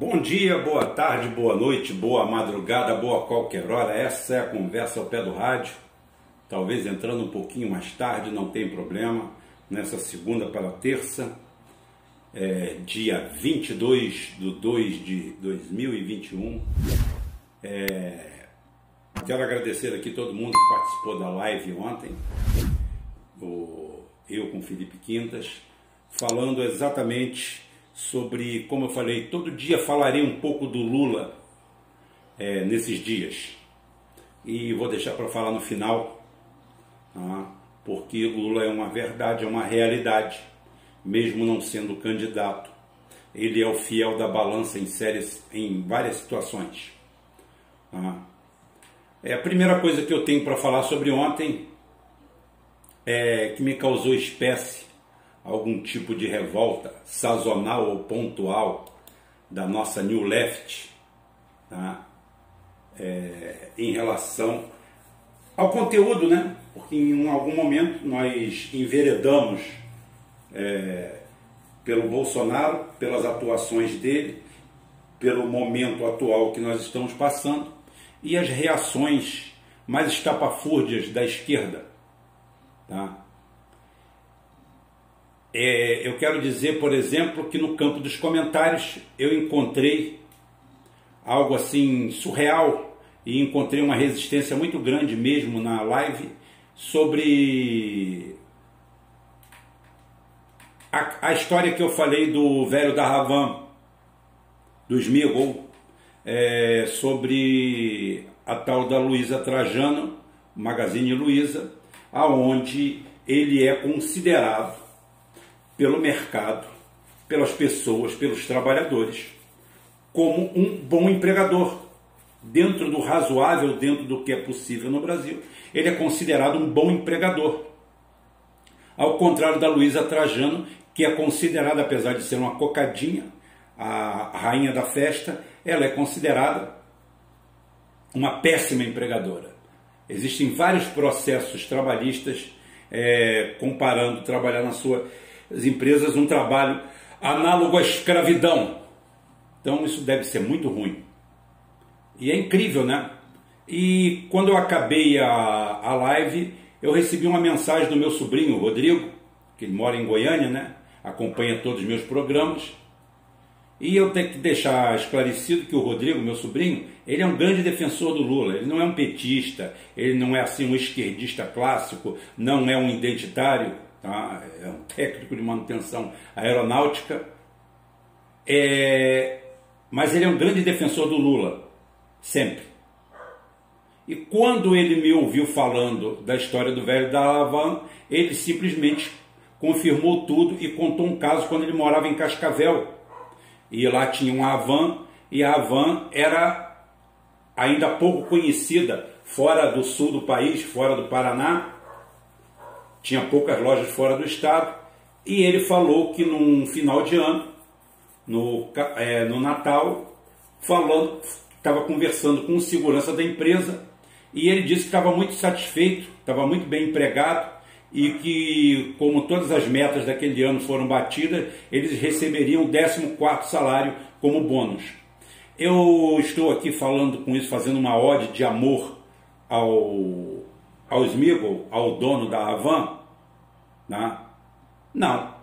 Bom dia, boa tarde, boa noite, boa madrugada, boa qualquer hora. Essa é a conversa ao pé do rádio. Talvez entrando um pouquinho mais tarde, não tem problema. Nessa segunda para terça, é, dia 22 de 2 de 2021. É, quero agradecer aqui todo mundo que participou da live ontem. O, eu com Felipe Quintas, falando exatamente sobre, como eu falei, todo dia falarei um pouco do Lula é, nesses dias. E vou deixar para falar no final, tá? porque Lula é uma verdade, é uma realidade, mesmo não sendo candidato. Ele é o fiel da balança em, séries, em várias situações. Tá? É, a primeira coisa que eu tenho para falar sobre ontem é que me causou espécie algum tipo de revolta sazonal ou pontual da nossa New Left tá? É, em relação ao conteúdo, né? Porque em algum momento nós enveredamos é, pelo Bolsonaro, pelas atuações dele, pelo momento atual que nós estamos passando e as reações mais estapafúrdias da esquerda. Tá? É, eu quero dizer, por exemplo, que no campo dos comentários eu encontrei algo assim surreal e encontrei uma resistência muito grande mesmo na live sobre a, a história que eu falei do velho da Ravan, do Smigol, é, sobre a tal da Luísa Trajano, Magazine Luiza, aonde ele é considerado pelo mercado, pelas pessoas, pelos trabalhadores, como um bom empregador. Dentro do razoável, dentro do que é possível no Brasil, ele é considerado um bom empregador. Ao contrário da Luísa Trajano, que é considerada, apesar de ser uma cocadinha, a rainha da festa, ela é considerada uma péssima empregadora. Existem vários processos trabalhistas é, comparando trabalhar na sua as empresas um trabalho análogo à escravidão. Então isso deve ser muito ruim. E é incrível, né? E quando eu acabei a, a live, eu recebi uma mensagem do meu sobrinho, Rodrigo, que mora em Goiânia, né? Acompanha todos os meus programas. E eu tenho que deixar esclarecido que o Rodrigo, meu sobrinho, ele é um grande defensor do Lula. Ele não é um petista, ele não é assim um esquerdista clássico, não é um identitário tá? é um técnico de manutenção aeronáutica, é, mas ele é um grande defensor do Lula, sempre. E quando ele me ouviu falando da história do velho da Havan, ele simplesmente confirmou tudo e contou um caso quando ele morava em Cascavel. E lá tinha uma Havan, e a Havan era ainda pouco conhecida fora do sul do país, fora do Paraná, tinha poucas lojas fora do estado, e ele falou que num final de ano, no, é, no Natal, estava conversando com o segurança da empresa, e ele disse que estava muito satisfeito, estava muito bem empregado, e que, como todas as metas daquele ano foram batidas, eles receberiam o 14 salário como bônus. Eu estou aqui falando com isso, fazendo uma ode de amor ao ao Smigol, ao dono da Havan? Né? Não.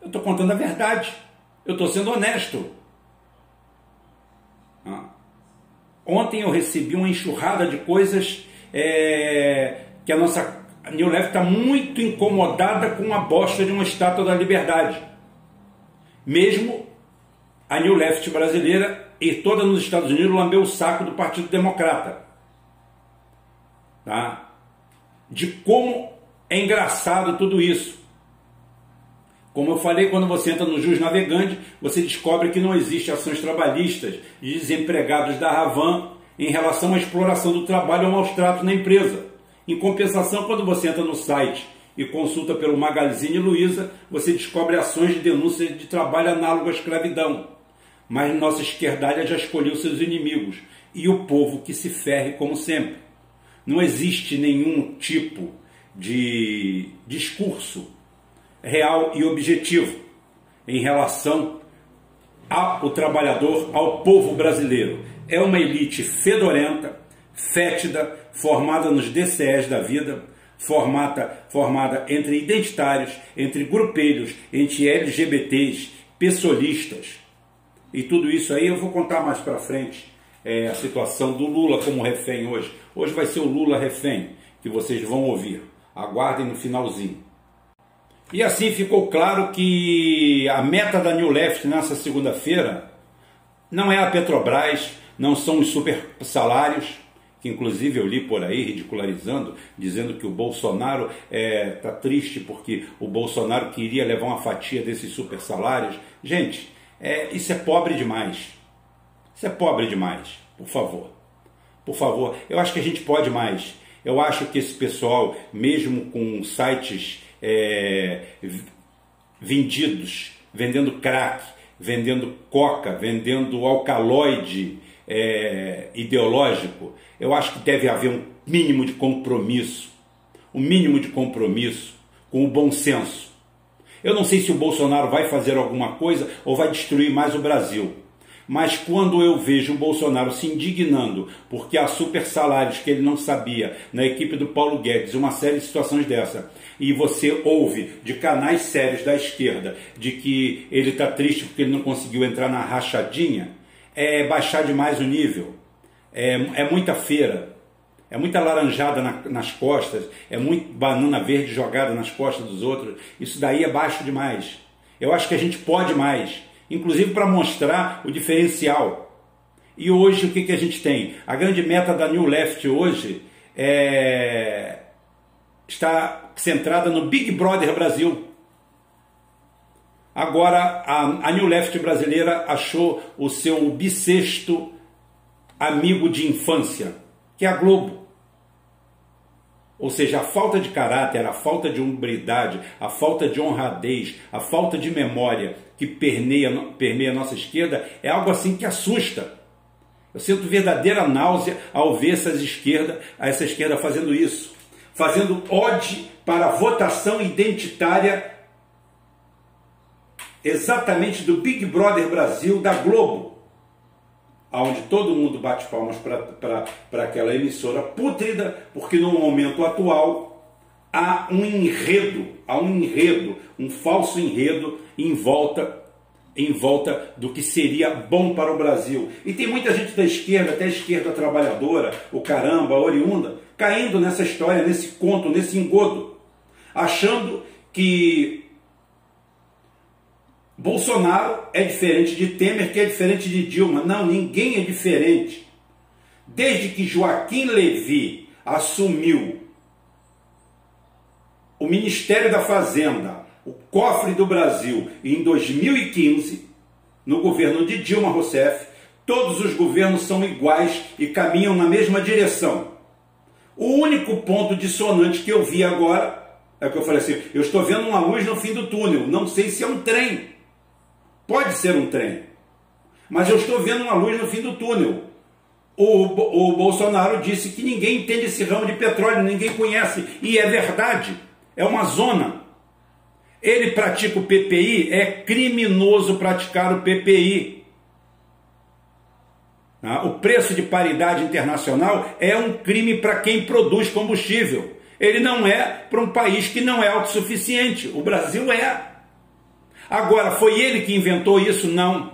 Eu estou contando a verdade. Eu estou sendo honesto. Né? Ontem eu recebi uma enxurrada de coisas é, que a nossa New Left está muito incomodada com a bosta de uma estátua da liberdade. Mesmo a New Left brasileira e toda nos Estados Unidos lambeu o saco do Partido Democrata. Tá? De como é engraçado tudo isso. Como eu falei, quando você entra no Jus Navegante, você descobre que não existe ações trabalhistas de desempregados da Ravan em relação à exploração do trabalho ou maus tratos na empresa. Em compensação, quando você entra no site e consulta pelo Magazine Luiza, você descobre ações de denúncia de trabalho análogo à escravidão. Mas nossa esquerdalha já escolheu seus inimigos e o povo que se ferre como sempre. Não existe nenhum tipo de discurso real e objetivo em relação ao trabalhador, ao povo brasileiro. É uma elite fedorenta, fétida, formada nos DCEs da vida, formada, formada entre identitários, entre grupelhos, entre LGBTs, pessoalistas. E tudo isso aí eu vou contar mais para frente é, a situação do Lula como refém hoje. Hoje vai ser o Lula refém que vocês vão ouvir. Aguardem no finalzinho. E assim ficou claro que a meta da New Left nessa segunda-feira não é a Petrobras, não são os super salários, que inclusive eu li por aí ridicularizando, dizendo que o Bolsonaro está é, tá triste porque o Bolsonaro queria levar uma fatia desses super salários. Gente, é, isso é pobre demais. Isso é pobre demais, por favor. Por favor, eu acho que a gente pode mais. Eu acho que esse pessoal, mesmo com sites é, vendidos, vendendo crack, vendendo coca, vendendo alcaloide é, ideológico, eu acho que deve haver um mínimo de compromisso, um mínimo de compromisso com o bom senso. Eu não sei se o Bolsonaro vai fazer alguma coisa ou vai destruir mais o Brasil. Mas quando eu vejo o Bolsonaro se indignando porque há super salários que ele não sabia na equipe do Paulo Guedes, uma série de situações dessa, e você ouve de canais sérios da esquerda de que ele está triste porque ele não conseguiu entrar na rachadinha, é baixar demais o nível. É, é muita feira, é muita laranjada na, nas costas, é muito banana verde jogada nas costas dos outros. Isso daí é baixo demais. Eu acho que a gente pode mais inclusive para mostrar o diferencial. E hoje o que, que a gente tem? A grande meta da New Left hoje é... está centrada no Big Brother Brasil. Agora a, a New Left brasileira achou o seu bissexto amigo de infância, que é a Globo. Ou seja, a falta de caráter, a falta de umbridade, a falta de honradez, a falta de memória que permeia, permeia a nossa esquerda é algo assim que assusta. Eu sinto verdadeira náusea ao ver essas esquerda, essa esquerda fazendo isso, fazendo ode para a votação identitária exatamente do Big Brother Brasil da Globo onde todo mundo bate palmas para aquela emissora pútrida, porque no momento atual há um enredo, há um enredo, um falso enredo em volta em volta do que seria bom para o Brasil. E tem muita gente da esquerda, até a esquerda trabalhadora, o caramba, a oriunda, caindo nessa história, nesse conto, nesse engodo, achando que Bolsonaro é diferente de Temer, que é diferente de Dilma. Não, ninguém é diferente. Desde que Joaquim Levi assumiu o Ministério da Fazenda, o cofre do Brasil, em 2015, no governo de Dilma Rousseff, todos os governos são iguais e caminham na mesma direção. O único ponto dissonante que eu vi agora é que eu falei assim: eu estou vendo uma luz no fim do túnel, não sei se é um trem. Pode ser um trem. Mas eu estou vendo uma luz no fim do túnel. O, o Bolsonaro disse que ninguém entende esse ramo de petróleo, ninguém conhece. E é verdade. É uma zona. Ele pratica o PPI, é criminoso praticar o PPI. Ah, o preço de paridade internacional é um crime para quem produz combustível. Ele não é para um país que não é autossuficiente. O Brasil é. Agora, foi ele que inventou isso? Não.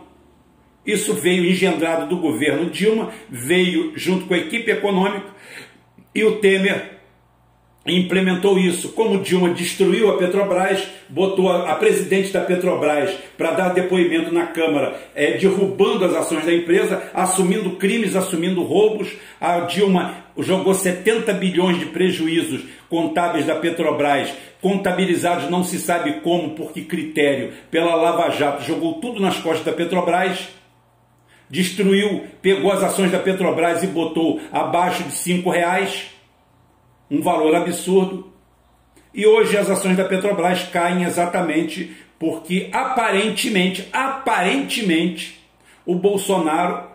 Isso veio engendrado do governo Dilma, veio junto com a equipe econômica e o Temer implementou isso. Como Dilma destruiu a Petrobras, botou a, a presidente da Petrobras para dar depoimento na Câmara, é, derrubando as ações da empresa, assumindo crimes, assumindo roubos. A Dilma jogou 70 bilhões de prejuízos contábeis da Petrobras contabilizados não se sabe como, por que critério, pela Lava Jato, jogou tudo nas costas da Petrobras, destruiu, pegou as ações da Petrobras e botou abaixo de cinco reais, um valor absurdo. E hoje as ações da Petrobras caem exatamente porque aparentemente, aparentemente, o Bolsonaro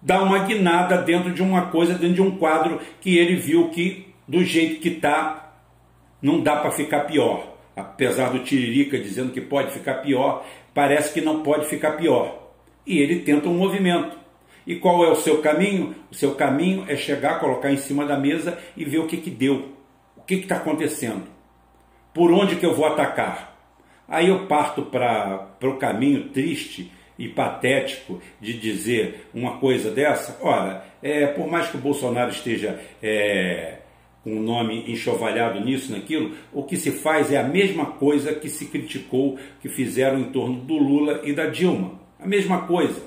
dá uma guinada dentro de uma coisa, dentro de um quadro que ele viu que do jeito que está não dá para ficar pior. Apesar do Tiririca dizendo que pode ficar pior, parece que não pode ficar pior. e ele tenta um movimento. E qual é o seu caminho? O seu caminho é chegar, colocar em cima da mesa e ver o que, que deu, o que está acontecendo, por onde que eu vou atacar. Aí eu parto para o caminho triste e patético de dizer uma coisa dessa. Ora, é, por mais que o Bolsonaro esteja é, com o nome enxovalhado nisso, naquilo, o que se faz é a mesma coisa que se criticou, que fizeram em torno do Lula e da Dilma. A mesma coisa.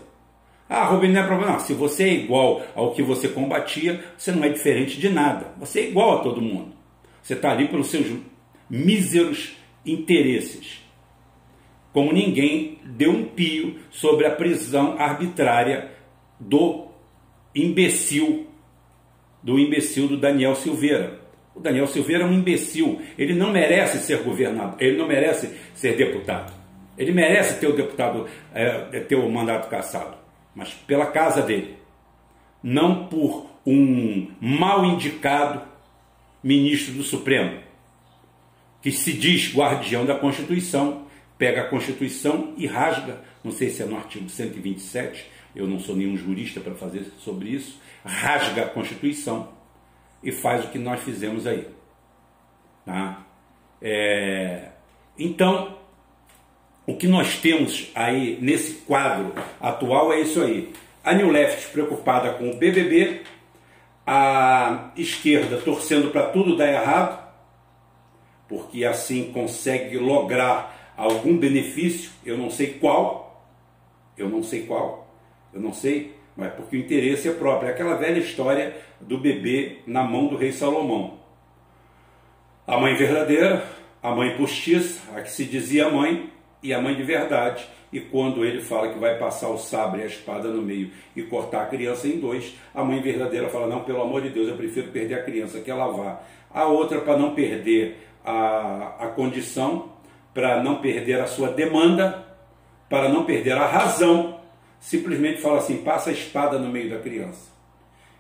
Ah, Rubinho, não é problema. Não, se você é igual ao que você combatia, você não é diferente de nada. Você é igual a todo mundo. Você está ali pelos seus míseros interesses como ninguém deu um pio sobre a prisão arbitrária do imbecil, do imbecil do Daniel Silveira. O Daniel Silveira é um imbecil, ele não merece ser governador, ele não merece ser deputado. Ele merece ter o deputado, é, ter o mandato cassado, mas pela casa dele, não por um mal indicado ministro do Supremo, que se diz guardião da Constituição pega a Constituição e rasga, não sei se é no artigo 127, eu não sou nenhum jurista para fazer sobre isso, rasga a Constituição e faz o que nós fizemos aí. Tá? É, então, o que nós temos aí nesse quadro atual é isso aí. A New Left preocupada com o BBB, a esquerda torcendo para tudo dar errado, porque assim consegue lograr algum benefício, eu não sei qual, eu não sei qual, eu não sei, mas porque o interesse é próprio. É aquela velha história do bebê na mão do rei Salomão. A mãe verdadeira, a mãe postiça, a que se dizia mãe, e a mãe de verdade. E quando ele fala que vai passar o sabre e a espada no meio e cortar a criança em dois, a mãe verdadeira fala: Não, pelo amor de Deus, eu prefiro perder a criança que ela vá. A outra, para não perder a, a condição, para não perder a sua demanda, para não perder a razão, simplesmente fala assim: passa a espada no meio da criança.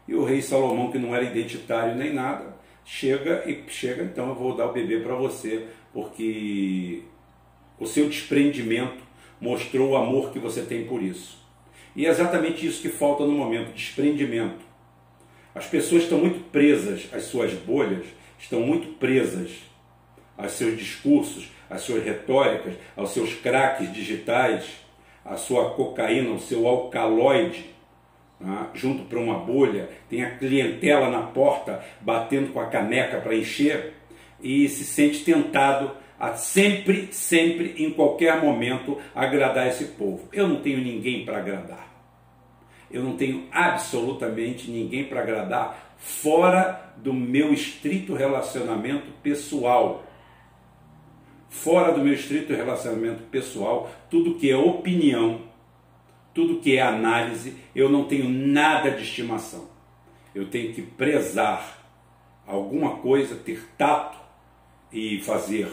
E o rei Salomão, que não era identitário nem nada, chega e chega, então eu vou dar o bebê para você, porque o seu desprendimento mostrou o amor que você tem por isso. E é exatamente isso que falta no momento, desprendimento. As pessoas estão muito presas às suas bolhas, estão muito presas aos seus discursos, às suas retóricas, aos seus craques digitais, à sua cocaína, ao seu alcaloide, né, junto para uma bolha, tem a clientela na porta batendo com a caneca para encher e se sente tentado a sempre, sempre, em qualquer momento, agradar esse povo. Eu não tenho ninguém para agradar. Eu não tenho absolutamente ninguém para agradar fora do meu estrito relacionamento pessoal fora do meu estrito relacionamento pessoal, tudo que é opinião, tudo que é análise, eu não tenho nada de estimação. Eu tenho que prezar alguma coisa, ter tato e fazer,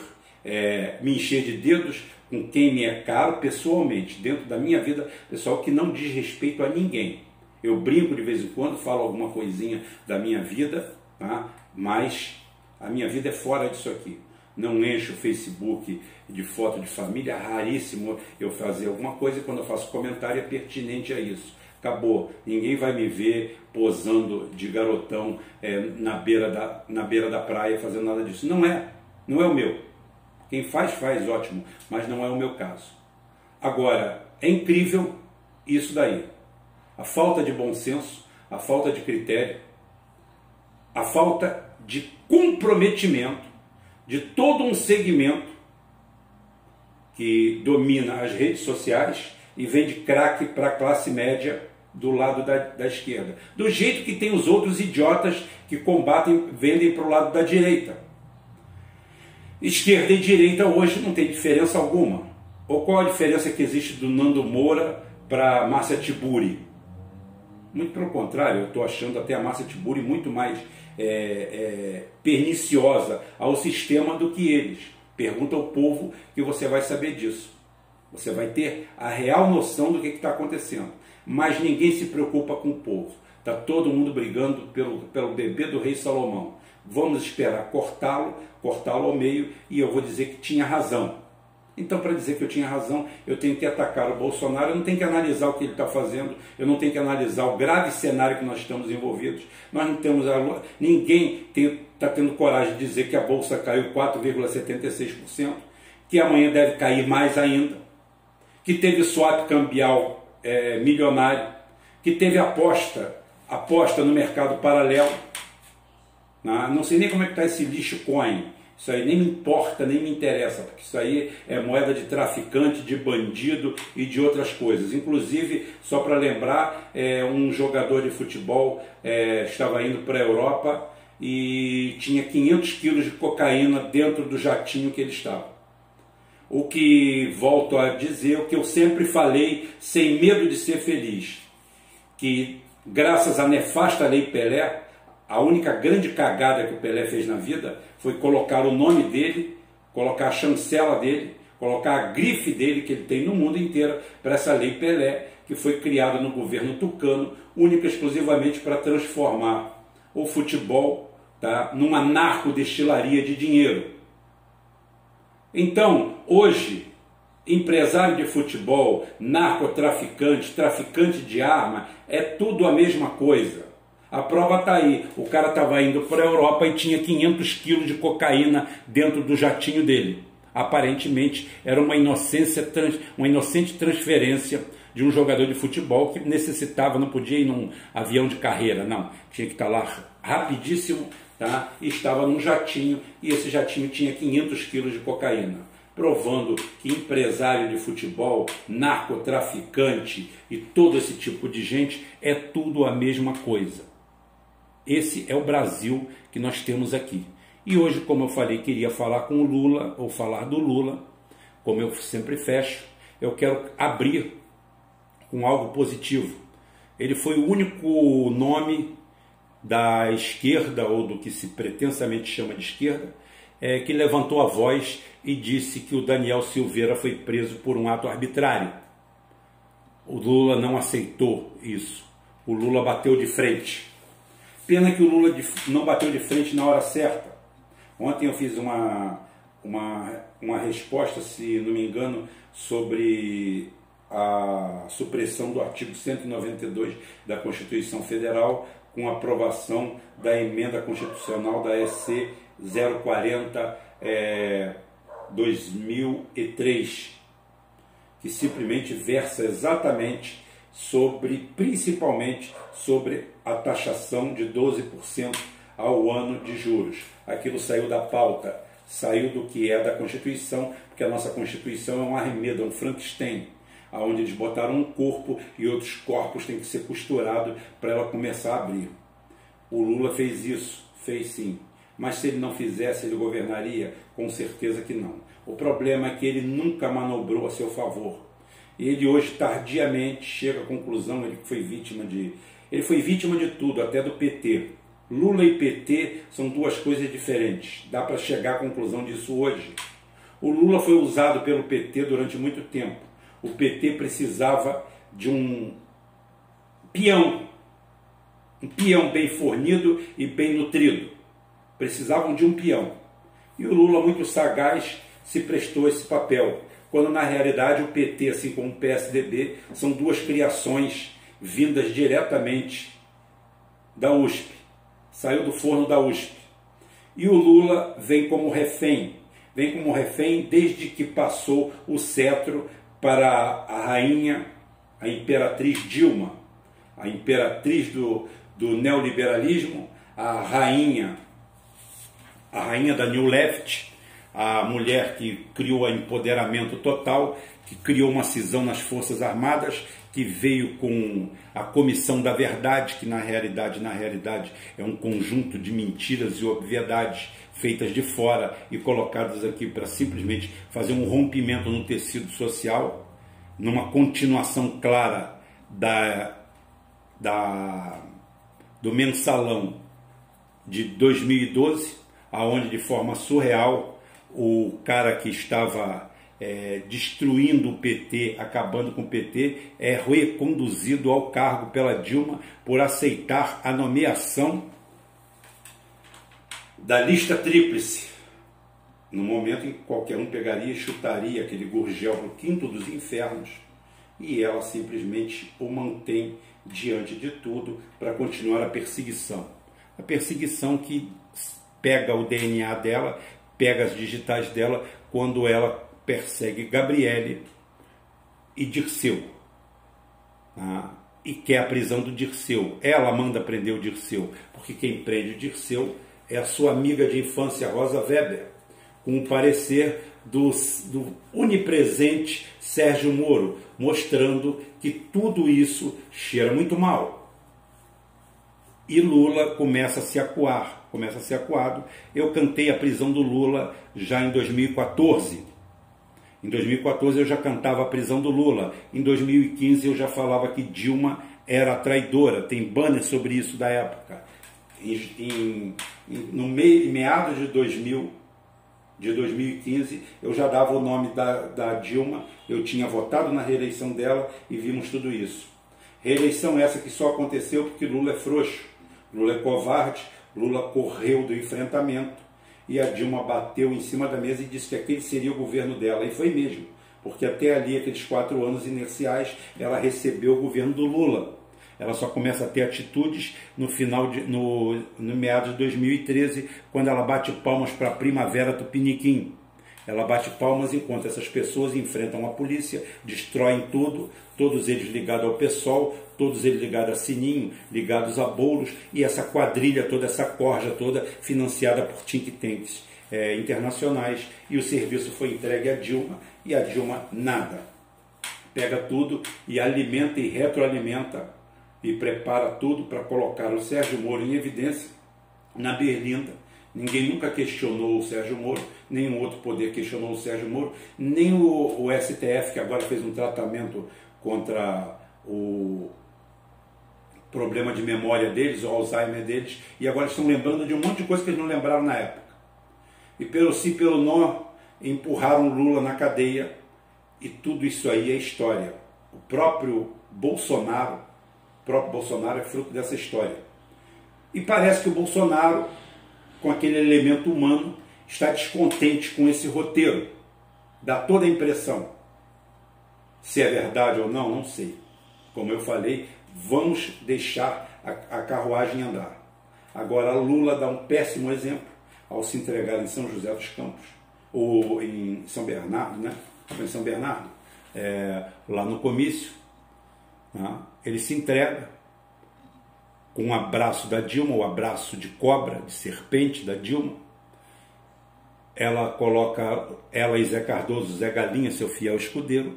é, me encher de dedos com quem me é caro pessoalmente, dentro da minha vida pessoal, que não diz respeito a ninguém. Eu brinco de vez em quando, falo alguma coisinha da minha vida, tá? mas a minha vida é fora disso aqui não encho o Facebook de foto de família, raríssimo eu fazer alguma coisa e quando eu faço comentário é pertinente a isso. Acabou, ninguém vai me ver posando de garotão é, na, beira da, na beira da praia fazendo nada disso. Não é, não é o meu. Quem faz, faz, ótimo, mas não é o meu caso. Agora, é incrível isso daí. A falta de bom senso, a falta de critério, a falta de comprometimento de todo um segmento que domina as redes sociais e vende crack para a classe média do lado da, da, esquerda. Do jeito que tem os outros idiotas que combatem, vendem para o lado da direita. Esquerda e direita hoje não tem diferença alguma. Ou qual a diferença que existe do Nando Moura para Márcia Tiburi? Muito pelo contrário, eu estou achando até a Márcia Tiburi muito mais é, é, perniciosa ao sistema do que eles. Pergunta ao povo que você vai saber disso. Você vai ter a real noção do que está acontecendo. Mas ninguém se preocupa com o povo. Está todo mundo brigando pelo, pelo bebê do rei Salomão. Vamos esperar cortá-lo, cortá-lo ao meio, e eu vou dizer que tinha razão. Então, para dizer que eu tinha razão, eu tenho que atacar o Bolsonaro, eu não tenho que analisar o que ele está fazendo, eu não tenho que analisar o grave cenário que nós estamos envolvidos. Nós não temos. A, ninguém está tendo coragem de dizer que a Bolsa caiu 4,76%, que amanhã deve cair mais ainda, que teve swap cambial é, milionário, que teve aposta, aposta no mercado paralelo. Né? não sei nem como é que está esse lixo coin isso aí nem me importa, nem me interessa, porque isso aí é moeda de traficante, de bandido e de outras coisas. Inclusive, só para lembrar, é, um jogador de futebol é, estava indo para a Europa e tinha 500 quilos de cocaína dentro do jatinho que ele estava. O que volto a dizer, o que eu sempre falei, sem medo de ser feliz, que graças à nefasta lei Pelé, a única grande cagada que o Pelé fez na vida foi colocar o nome dele, colocar a chancela dele, colocar a grife dele que ele tem no mundo inteiro para essa lei Pelé, que foi criada no governo tucano, única e exclusivamente para transformar o futebol tá, numa narcodestilaria de dinheiro. Então, hoje, empresário de futebol, narcotraficante, traficante de arma, é tudo a mesma coisa. A prova está aí. O cara estava indo para a Europa e tinha 500 quilos de cocaína dentro do jatinho dele. Aparentemente era uma, inocência, uma inocente transferência de um jogador de futebol que necessitava, não podia ir num avião de carreira, não. Tinha que estar lá rapidíssimo tá? e estava num jatinho e esse jatinho tinha 500 quilos de cocaína provando que empresário de futebol, narcotraficante e todo esse tipo de gente é tudo a mesma coisa. Esse é o Brasil que nós temos aqui. E hoje, como eu falei, queria falar com o Lula, ou falar do Lula, como eu sempre fecho, eu quero abrir com algo positivo. Ele foi o único nome da esquerda, ou do que se pretensamente chama de esquerda, é, que levantou a voz e disse que o Daniel Silveira foi preso por um ato arbitrário. O Lula não aceitou isso. O Lula bateu de frente. Pena que o Lula não bateu de frente na hora certa. Ontem eu fiz uma, uma, uma resposta, se não me engano, sobre a supressão do artigo 192 da Constituição Federal com aprovação da emenda constitucional da EC 040 é, 2003, que simplesmente versa exatamente sobre, principalmente sobre a taxação de 12% ao ano de juros. Aquilo saiu da pauta, saiu do que é da Constituição, porque a nossa Constituição é um arremedo, é um Frankenstein, aonde eles botaram um corpo e outros corpos têm que ser costurados para ela começar a abrir. O Lula fez isso, fez sim. Mas se ele não fizesse, ele governaria? Com certeza que não. O problema é que ele nunca manobrou a seu favor ele hoje tardiamente chega à conclusão, ele foi vítima de. Ele foi vítima de tudo, até do PT. Lula e PT são duas coisas diferentes. Dá para chegar à conclusão disso hoje. O Lula foi usado pelo PT durante muito tempo. O PT precisava de um peão, um peão bem fornido e bem nutrido. Precisavam de um peão. E o Lula, muito sagaz, se prestou esse papel quando na realidade o PT, assim como o PSDB, são duas criações vindas diretamente da USP, saiu do forno da USP. E o Lula vem como refém, vem como refém desde que passou o cetro para a rainha, a imperatriz Dilma, a imperatriz do, do neoliberalismo, a rainha, a rainha da New Left, a mulher que criou o empoderamento total, que criou uma cisão nas Forças Armadas, que veio com a Comissão da Verdade, que na realidade, na realidade é um conjunto de mentiras e obviedades feitas de fora e colocadas aqui para simplesmente fazer um rompimento no tecido social, numa continuação clara da, da do mensalão de 2012, aonde de forma surreal o cara que estava é, destruindo o PT, acabando com o PT, é reconduzido ao cargo pela Dilma por aceitar a nomeação da lista tríplice. no momento em que qualquer um pegaria e chutaria aquele gurgel para o quinto dos infernos, e ela simplesmente o mantém diante de tudo para continuar a perseguição. A perseguição que pega o DNA dela, pega as digitais dela, quando ela persegue Gabriele e Dirceu. Ah, e quer a prisão do Dirceu. Ela manda prender o Dirceu, porque quem prende o Dirceu é a sua amiga de infância, Rosa Weber, com o parecer do, do onipresente Sérgio Moro, mostrando que tudo isso cheira muito mal. E Lula começa a se acuar, começa a ser acuado. Eu cantei a prisão do Lula já em 2014. Em 2014 eu já cantava a prisão do Lula. Em 2015 eu já falava que Dilma era traidora. Tem banner sobre isso da época. Em, em, no meio, meados de 2000, de 2015, eu já dava o nome da, da Dilma, eu tinha votado na reeleição dela e vimos tudo isso. Reeleição essa que só aconteceu porque Lula é frouxo, Lula é covarde, Lula correu do enfrentamento e a Dilma bateu em cima da mesa e disse que aquele seria o governo dela, e foi mesmo, porque até ali, aqueles quatro anos inerciais, ela recebeu o governo do Lula ela só começa a ter atitudes no final de, no, no meados de 2013, quando ela bate palmas para a Primavera Tupiniquim. Ela bate palmas enquanto essas pessoas enfrentam a polícia, destroem tudo, todos eles ligados ao PSOL, todos eles ligados a Sininho, ligados a bolos, e essa quadrilha toda, essa corja toda, financiada por think tanks é, internacionais. E o serviço foi entregue a Dilma, e a Dilma nada. Pega tudo e alimenta e retroalimenta e prepara tudo para colocar o Sérgio Moro em evidência na Berlinda. Ninguém nunca questionou o Sérgio Moro, nenhum outro poder questionou o Sérgio Moro, nem o, o STF, que agora fez um tratamento contra o problema de memória deles, o Alzheimer deles, e agora estão lembrando de um monte de coisa que eles não lembraram na época. E pelo sim, pelo não, empurraram Lula na cadeia, e tudo isso aí é história. O próprio Bolsonaro próprio Bolsonaro é fruto dessa história. E parece que o Bolsonaro, com aquele elemento humano, está descontente com esse roteiro. Dá toda a impressão. Se é verdade ou não, não sei. Como eu falei, vamos deixar a, a carruagem andar. Agora, Lula dá um péssimo exemplo ao se entregar em São José dos Campos, ou em São Bernardo, né? Em São Bernardo, é, lá no comício, né? Ele se entrega com um abraço da Dilma, o abraço de cobra, de serpente da Dilma. Ela coloca, ela e Zé Cardoso, Zé Galinha, seu fiel escudeiro,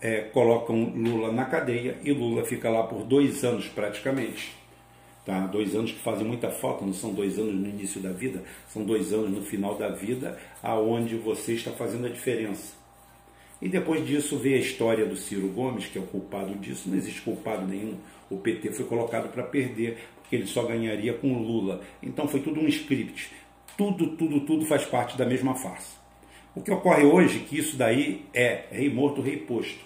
é, colocam Lula na cadeia e Lula fica lá por dois anos praticamente. Tá? Dois anos que fazem muita falta, não são dois anos no início da vida, são dois anos no final da vida, aonde você está fazendo a diferença. E depois disso veio a história do Ciro Gomes, que é o culpado disso. Não existe culpado nenhum. O PT foi colocado para perder, porque ele só ganharia com Lula. Então foi tudo um script. Tudo, tudo, tudo faz parte da mesma farsa. O que ocorre hoje, que isso daí é rei morto, rei posto.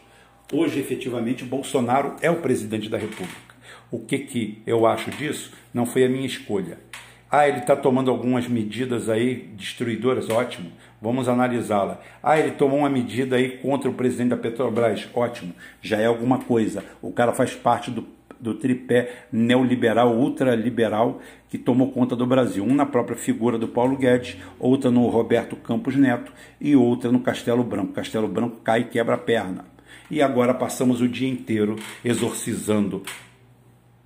Hoje, efetivamente, Bolsonaro é o presidente da República. O que, que eu acho disso? Não foi a minha escolha. Ah, ele está tomando algumas medidas aí destruidoras, ótimo, vamos analisá-la. Ah, ele tomou uma medida aí contra o presidente da Petrobras, ótimo, já é alguma coisa. O cara faz parte do, do tripé neoliberal, ultraliberal que tomou conta do Brasil. Um na própria figura do Paulo Guedes, outra no Roberto Campos Neto e outra no Castelo Branco. Castelo Branco cai e quebra a perna. E agora passamos o dia inteiro exorcizando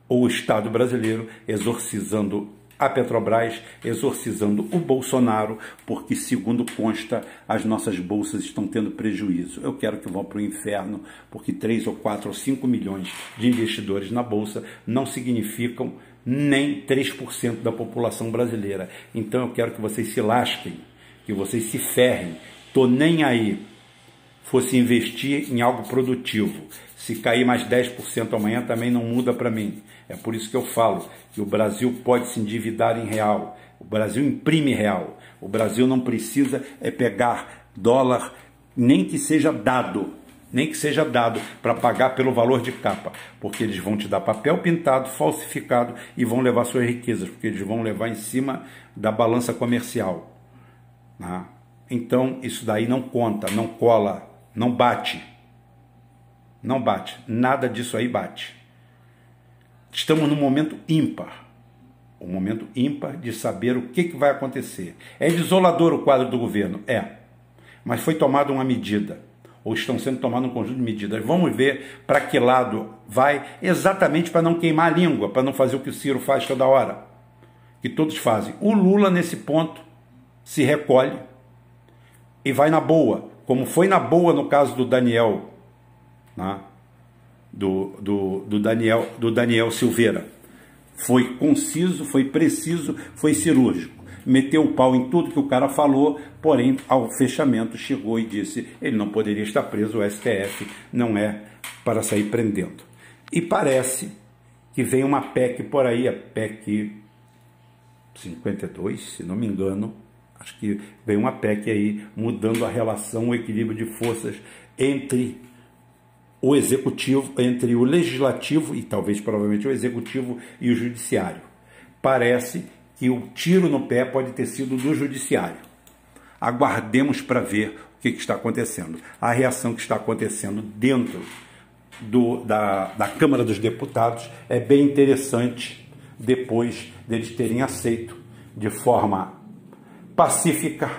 o Estado brasileiro, exorcizando a Petrobras exorcizando o Bolsonaro, porque, segundo consta, as nossas bolsas estão tendo prejuízo. Eu quero que vão para o inferno, porque 3 ou 4 ou 5 milhões de investidores na bolsa não significam nem 3% da população brasileira. Então eu quero que vocês se lasquem, que vocês se ferrem. Tô nem aí. Fosse investir em algo produtivo. Se cair mais 10% amanhã também não muda para mim. É por isso que eu falo que o Brasil pode se endividar em real. O Brasil imprime real. O Brasil não precisa é pegar dólar, nem que seja dado, nem que seja dado para pagar pelo valor de capa, porque eles vão te dar papel pintado, falsificado e vão levar suas riquezas, porque eles vão levar em cima da balança comercial. Né? Então isso daí não conta, não cola, não bate. Não bate. Nada disso aí bate. Estamos num momento ímpar. Um momento ímpar de saber o que, que vai acontecer. É desolador o quadro do governo? É. Mas foi tomada uma medida ou estão sendo tomadas um conjunto de medidas. Vamos ver para que lado vai, exatamente para não queimar a língua, para não fazer o que o Ciro faz toda hora, que todos fazem. O Lula, nesse ponto, se recolhe e vai na boa, como foi na boa no caso do Daniel, né? Do, do, do, Daniel, do Daniel Silveira. Foi conciso, foi preciso, foi cirúrgico meteu o pau em tudo que o cara falou, porém, ao fechamento, chegou e disse ele não poderia estar preso, o STF não é para sair prendendo. E parece que vem uma PEC por aí, a PEC 52, se não me engano, acho que vem uma PEC aí mudando a relação, o equilíbrio de forças entre o executivo, entre o legislativo e talvez provavelmente o executivo e o judiciário. Parece que o tiro no pé pode ter sido do judiciário. Aguardemos para ver o que, que, está acontecendo. A reação que está acontecendo dentro do, da, da Câmara dos Deputados é bem interessante depois deles terem aceito de forma pacífica,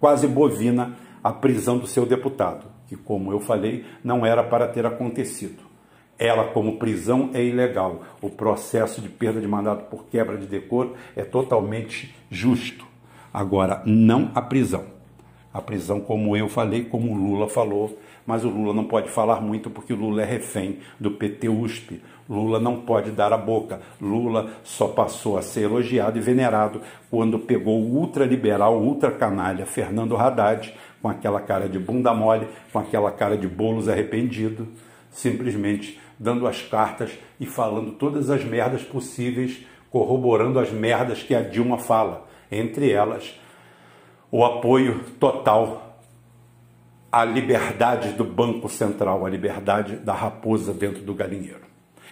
quase bovina, a prisão do seu deputado, que, como eu falei, não era para ter acontecido ela como prisão é ilegal. O processo de perda de mandato por quebra de decoro é totalmente justo. Agora, não a prisão. A prisão, como eu falei, como o Lula falou, mas o Lula não pode falar muito porque o Lula é refém do PT USP. Lula não pode dar a boca. Lula só passou a ser elogiado e venerado quando pegou o ultraliberal, ultracanalha Fernando Haddad, com aquela cara de bunda mole, com aquela cara de bolos arrependido, simplesmente dando as cartas e falando todas as merdas possíveis, corroborando as merdas que a Dilma fala, entre elas o apoio total à liberdade do Banco Central, à liberdade da raposa dentro do galinheiro.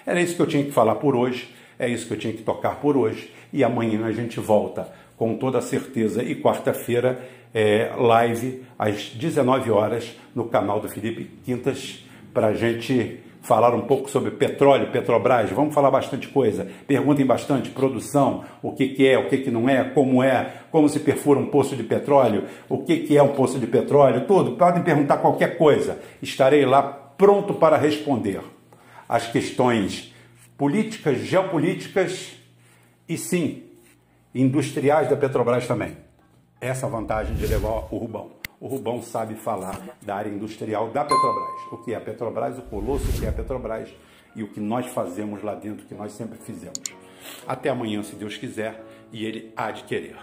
Era isso que eu tinha que falar por hoje, é isso que eu tinha que tocar por hoje, e amanhã a gente volta com toda certeza, e quarta-feira é live às 19 horas no canal do Felipe Quintas, para a gente falar um pouco sobre petróleo, Petrobras, vamos falar bastante coisa. Perguntem bastante, produção, o que, que é, o que, que não é, como é, como se perfura um poço de petróleo, o que, que é um poço de petróleo, tudo. Podem perguntar qualquer coisa. Estarei lá pronto para responder. As questões políticas, geopolíticas e sim, industriais da Petrobras também. Essa vantagem de levar o Rubão o Rubão sabe falar da área industrial da Petrobras. O que é a Petrobras, o colosso que é a Petrobras e o que nós fazemos lá dentro, que nós sempre fizemos. Até amanhã, se Deus quiser, e Ele há de querer.